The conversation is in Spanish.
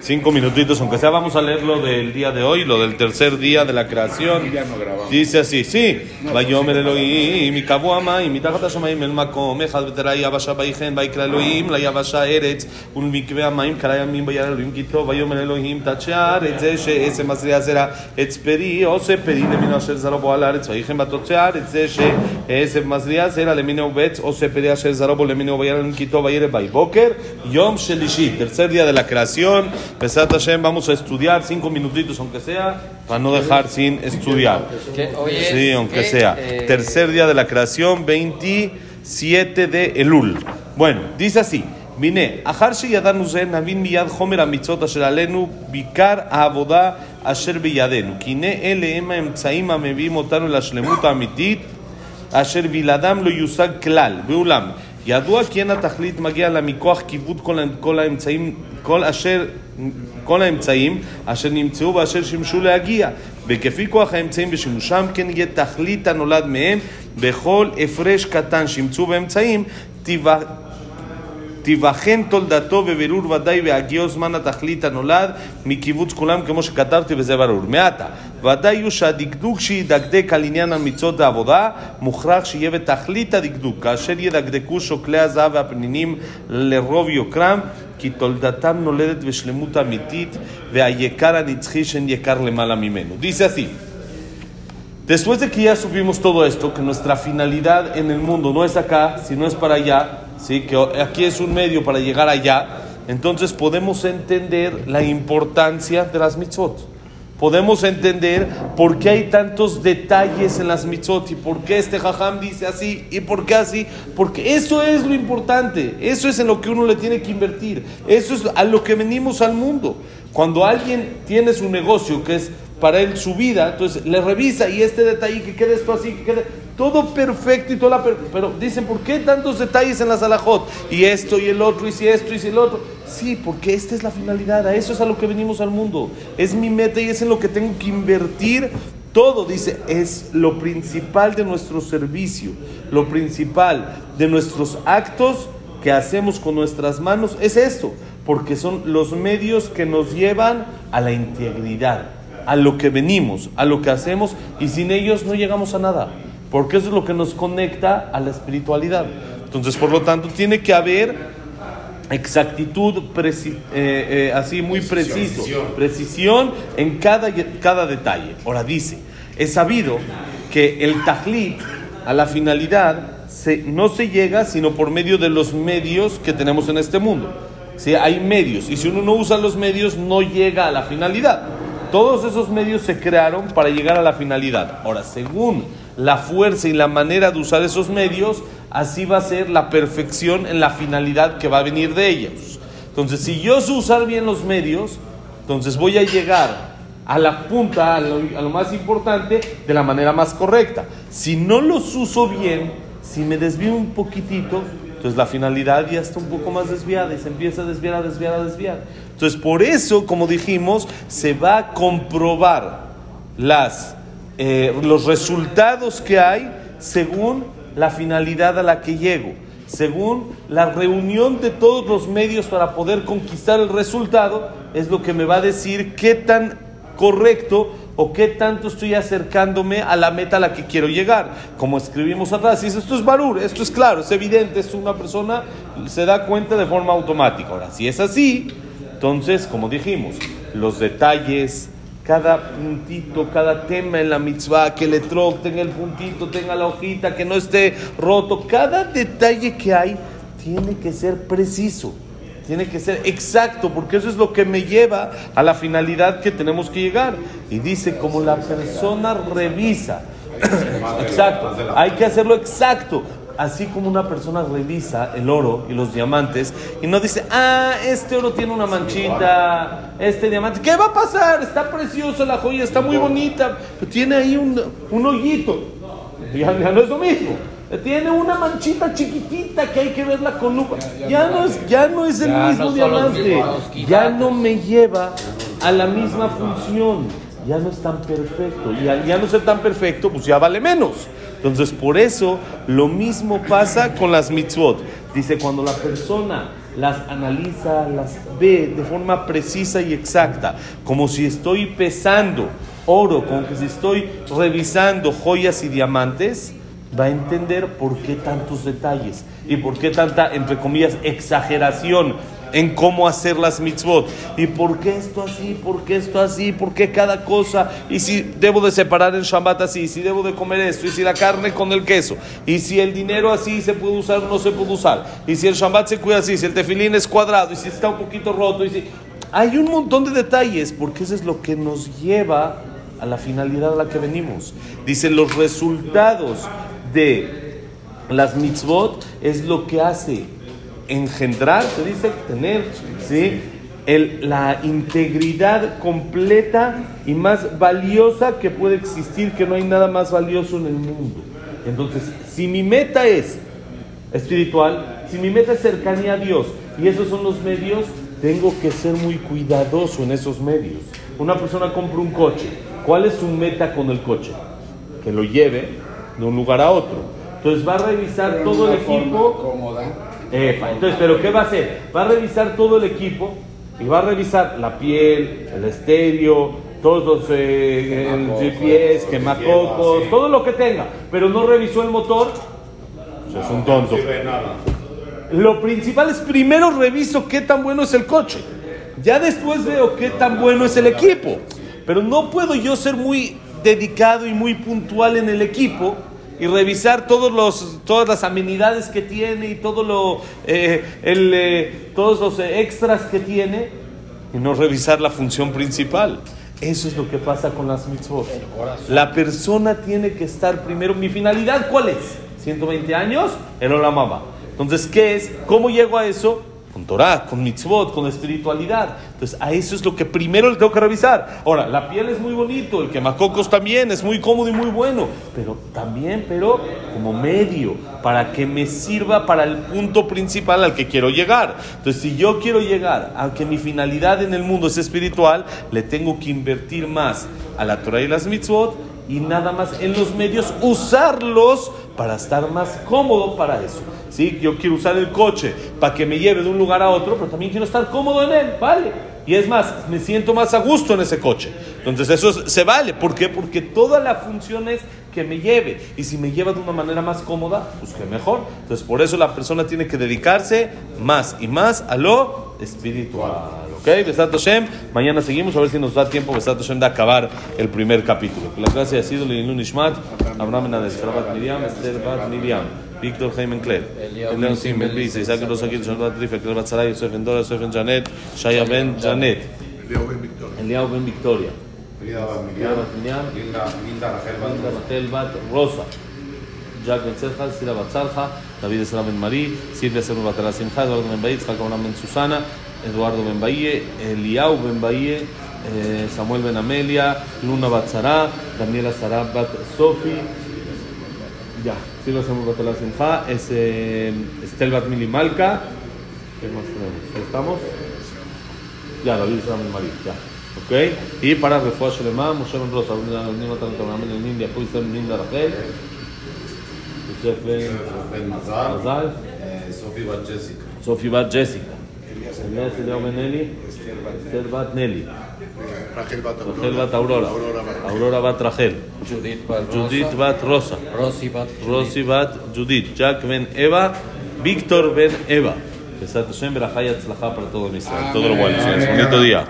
Cinco minutitos, aunque sea, vamos a leer lo del día de hoy, lo del tercer día de la creación. Dice así, sí. ויאמר אלוהים, יקבעו המים, מתחת השמיים אל מקום, אחד ותראה יבשה ויחן, ויקרא אלוהים ליבשה ארץ, ולמקווה המים קרא ימים וירא אלוהים כי טוב, ויאמר אלוהים תדשי הארץ, זה שעשם מזריע זרע, עץ פרי, עושה פרי למינו אשר זרעו בו על הארץ, ויחן בתוצי הארץ, זה שעשם ese Masrias era Lemino Betz, o se pedía Sher Zarobo, Lemino Bayaran Quito, Bayere Boker, Yom Shelishi, tercer día de la creación. Pesat Hashem, vamos a estudiar cinco minutitos, aunque sea, para no dejar sin estudiar. Sí, aunque sea. Tercer día de la creación, 27 de Elul. Bueno, dice así. Vine, Ahar Sheyadanu Zen, Navin Miyad Homer Amitzot Asher Alenu, Bikar Avoda Asher Biyadenu. Kine Ele Ema Emtsaim Amevim Otanu La Shlemut Amitit. אשר בלעדם לא יושג כלל. ואולם, ידוע כי אין התכלית מגיע לה מכוח כיבוד כל, כל האמצעים, כל אשר, כל האמצעים אשר נמצאו ואשר שימשו להגיע. וכפי כוח האמצעים בשימושם, כן יהיה תכלית הנולד מהם בכל הפרש קטן שימצאו באמצעים, תיבחן תולדתו בבירור ודאי בהגיעו זמן התכלית הנולד מקיבוץ כולם כמו שכתבתי וזה ברור. מעתה, ודאי הוא שהדקדוק שידקדק על עניין המצוות העבודה מוכרח שיהיה בתכלית הדקדוק כאשר ידקדקו שוקלי הזהב והפנינים לרוב יוקרם כי תולדתם נולדת בשלמות אמיתית והיקר הנצחי שאין יקר למעלה ממנו. Dice así. Después de que ya supimos todo esto, que nuestra finalidad en el mundo no es acá, sino es para allá, ¿sí? que aquí es un medio para llegar allá, entonces podemos entender la importancia de las mitzvot. Podemos entender por qué hay tantos detalles en las mitzvot y por qué este jajam dice así y por qué así. Porque eso es lo importante, eso es en lo que uno le tiene que invertir, eso es a lo que venimos al mundo. Cuando alguien tiene su negocio que es para él su vida, entonces le revisa y este detalle, que quede esto así, que quede todo perfecto y toda la... Pero dicen, ¿por qué tantos detalles en la salajot? Y esto y el otro, y si esto y si el otro. Sí, porque esta es la finalidad, a eso es a lo que venimos al mundo. Es mi meta y es en lo que tengo que invertir todo, dice, es lo principal de nuestro servicio, lo principal de nuestros actos que hacemos con nuestras manos, es esto, porque son los medios que nos llevan a la integridad a lo que venimos, a lo que hacemos, y sin ellos no llegamos a nada, porque eso es lo que nos conecta a la espiritualidad. Entonces, por lo tanto, tiene que haber exactitud, eh, eh, así muy preciso, precisión en cada, cada detalle. Ahora dice, es sabido que el tajlit, a la finalidad, se, no se llega sino por medio de los medios que tenemos en este mundo. si Hay medios, y si uno no usa los medios, no llega a la finalidad. Todos esos medios se crearon para llegar a la finalidad. Ahora, según la fuerza y la manera de usar esos medios, así va a ser la perfección en la finalidad que va a venir de ellos. Entonces, si yo sé usar bien los medios, entonces voy a llegar a la punta, a lo, más importante, de la manera más correcta. Si no los uso bien, si me desvío un poquitito, entonces la finalidad ya está un poco más desviada y se empieza a desviar, a desviar, a desviar. Entonces por eso, como dijimos, se va a comprobar las, eh, los resultados que hay según la finalidad a la que llego, según la reunión de todos los medios para poder conquistar el resultado, es lo que me va a decir qué tan correcto o qué tanto estoy acercándome a la meta a la que quiero llegar. Como escribimos atrás, dice, esto es barur, esto es claro, es evidente, es una persona se da cuenta de forma automática. Ahora, si es así, entonces, como dijimos, los detalles, cada puntito, cada tema en la mitzvah, que el etrog tenga el puntito, tenga la hojita, que no esté roto, cada detalle que hay tiene que ser preciso. Tiene que ser exacto, porque eso es lo que me lleva a la finalidad que tenemos que llegar. Y dice, como la persona revisa, exacto, hay que hacerlo exacto. Así como una persona revisa el oro y los diamantes y no dice, ah, este oro tiene una manchita, este diamante, ¿qué va a pasar? Está preciosa la joya, está muy bonita, pero tiene ahí un, un hoyito. ya no es lo mismo. Tiene una manchita chiquitita que hay que verla con lupa. Ya no es, ya no es el mismo diamante. Ya no me lleva a la misma función. Ya no es tan perfecto. Y al ya no ser tan perfecto, pues ya vale menos. Entonces, por eso lo mismo pasa con las mitzvot. Dice, cuando la persona las analiza, las ve de forma precisa y exacta, como si estoy pesando oro, como que si estoy revisando joyas y diamantes, va a entender por qué tantos detalles y por qué tanta, entre comillas, exageración en cómo hacer las mitzvot. ¿Y por qué esto así? ¿Por qué esto así? ¿Por qué cada cosa? ¿Y si debo de separar el Shabbat así? ¿Y si debo de comer esto? ¿Y si la carne con el queso? ¿Y si el dinero así se puede usar o no se puede usar? ¿Y si el Shabbat se cuida así? ¿Si el tefilín es cuadrado? ¿Y si está un poquito roto? ¿Y si... Hay un montón de detalles porque eso es lo que nos lleva a la finalidad a la que venimos. Dice, los resultados de las mitzvot es lo que hace engendrar, se dice, tener, ¿sí? El, la integridad completa y más valiosa que puede existir, que no hay nada más valioso en el mundo. Entonces, si mi meta es espiritual, si mi meta es cercanía a Dios y esos son los medios, tengo que ser muy cuidadoso en esos medios. Una persona compra un coche, ¿cuál es su meta con el coche? Que lo lleve de un lugar a otro. Entonces va a revisar todo el equipo. entonces, ¿pero qué va a hacer? Va a revisar todo el equipo y va a revisar la piel, el estéreo, todos los eh, GPS, quemacocos, todo lo que tenga, pero no revisó el motor, pues es un tonto. Lo principal es primero reviso qué tan bueno es el coche. Ya después veo qué tan bueno es el equipo. Pero no puedo yo ser muy dedicado y muy puntual en el equipo y revisar todos los, todas las amenidades que tiene y todo lo, eh, el, eh, todos los extras que tiene y no revisar la función principal. Eso es lo que pasa con las mitzvot. La persona tiene que estar primero. ¿Mi finalidad cuál es? 120 años, el Olamaba. Entonces, ¿qué es? ¿Cómo llego a eso? Con Torah, con mitzvot, con espiritualidad. Entonces, a eso es lo que primero le tengo que revisar. Ahora, la piel es muy bonito, el quemacocos también es muy cómodo y muy bueno, pero también, pero como medio, para que me sirva para el punto principal al que quiero llegar. Entonces, si yo quiero llegar a que mi finalidad en el mundo es espiritual, le tengo que invertir más a la Torah y las mitzvot y nada más en los medios usarlos para estar más cómodo para eso. ¿Sí? Yo quiero usar el coche para que me lleve de un lugar a otro, pero también quiero estar cómodo en él, ¿vale? Y es más, me siento más a gusto en ese coche. Entonces eso se vale. ¿Por qué? Porque toda la función es que me lleve. Y si me lleva de una manera más cómoda, pues mejor. Entonces por eso la persona tiene que dedicarse más y más a lo espiritual. ¿Ok? Besat Hashem. Mañana seguimos a ver si nos da tiempo Besat Hashem de acabar el primer capítulo. Que la clase ha sido Ishmat, Abraham Menades, Miriam, Esther Bat Miriam, Víctor Jaime Cler, Elian Sim, Ben Brice, Isaac Rosa Gil, Shalbat Rife, Cler Bat Saray, Yosef Endora, Yosef En Janet, Shaya Ben Janet, Eliao Ben Victoria, Frida Bat Miriam, Linda Rachel Bat Rosa. Jack Ben Serja, Sira Bat Sarja, David Esra Ben Marí, Silvia Serru Batara Simcha, Eduardo Ben Jacob Ben Susana, Eduardo Ben Bahie, Eliau Ben Bahie, eh, Samuel Ben Amelia, Luna Batzara, Daniela Sarab Bat Sofi, ya, si lo hacemos Batala Simcha, es eh, Estel Bat Milimalka, ¿qué más tenemos? ¿Estamos? Ya, David Esra Ben Marí, ya. ¿Ok? Y para Refuah Shelema, Moshe Ben Rosa, Nima Tanto Ben en India, Puisem Linda Rachel, Yosef Ben Mazal, Sofi Bat Jessica. Sofi Bat Jessica. Elias Eliao Ben Eli, Esther Bat Nelly, Rachel Bat Bat Aurora, Aurora Bat Rachel, Judith Bat Bat Rosa, Rosy Bat Bat Judith, Jack Ben Eva, Víctor Ben Eva. Besat Hashem, Berajá y Atzlajá para todo el Israel. Todo lo bueno. Bonito día.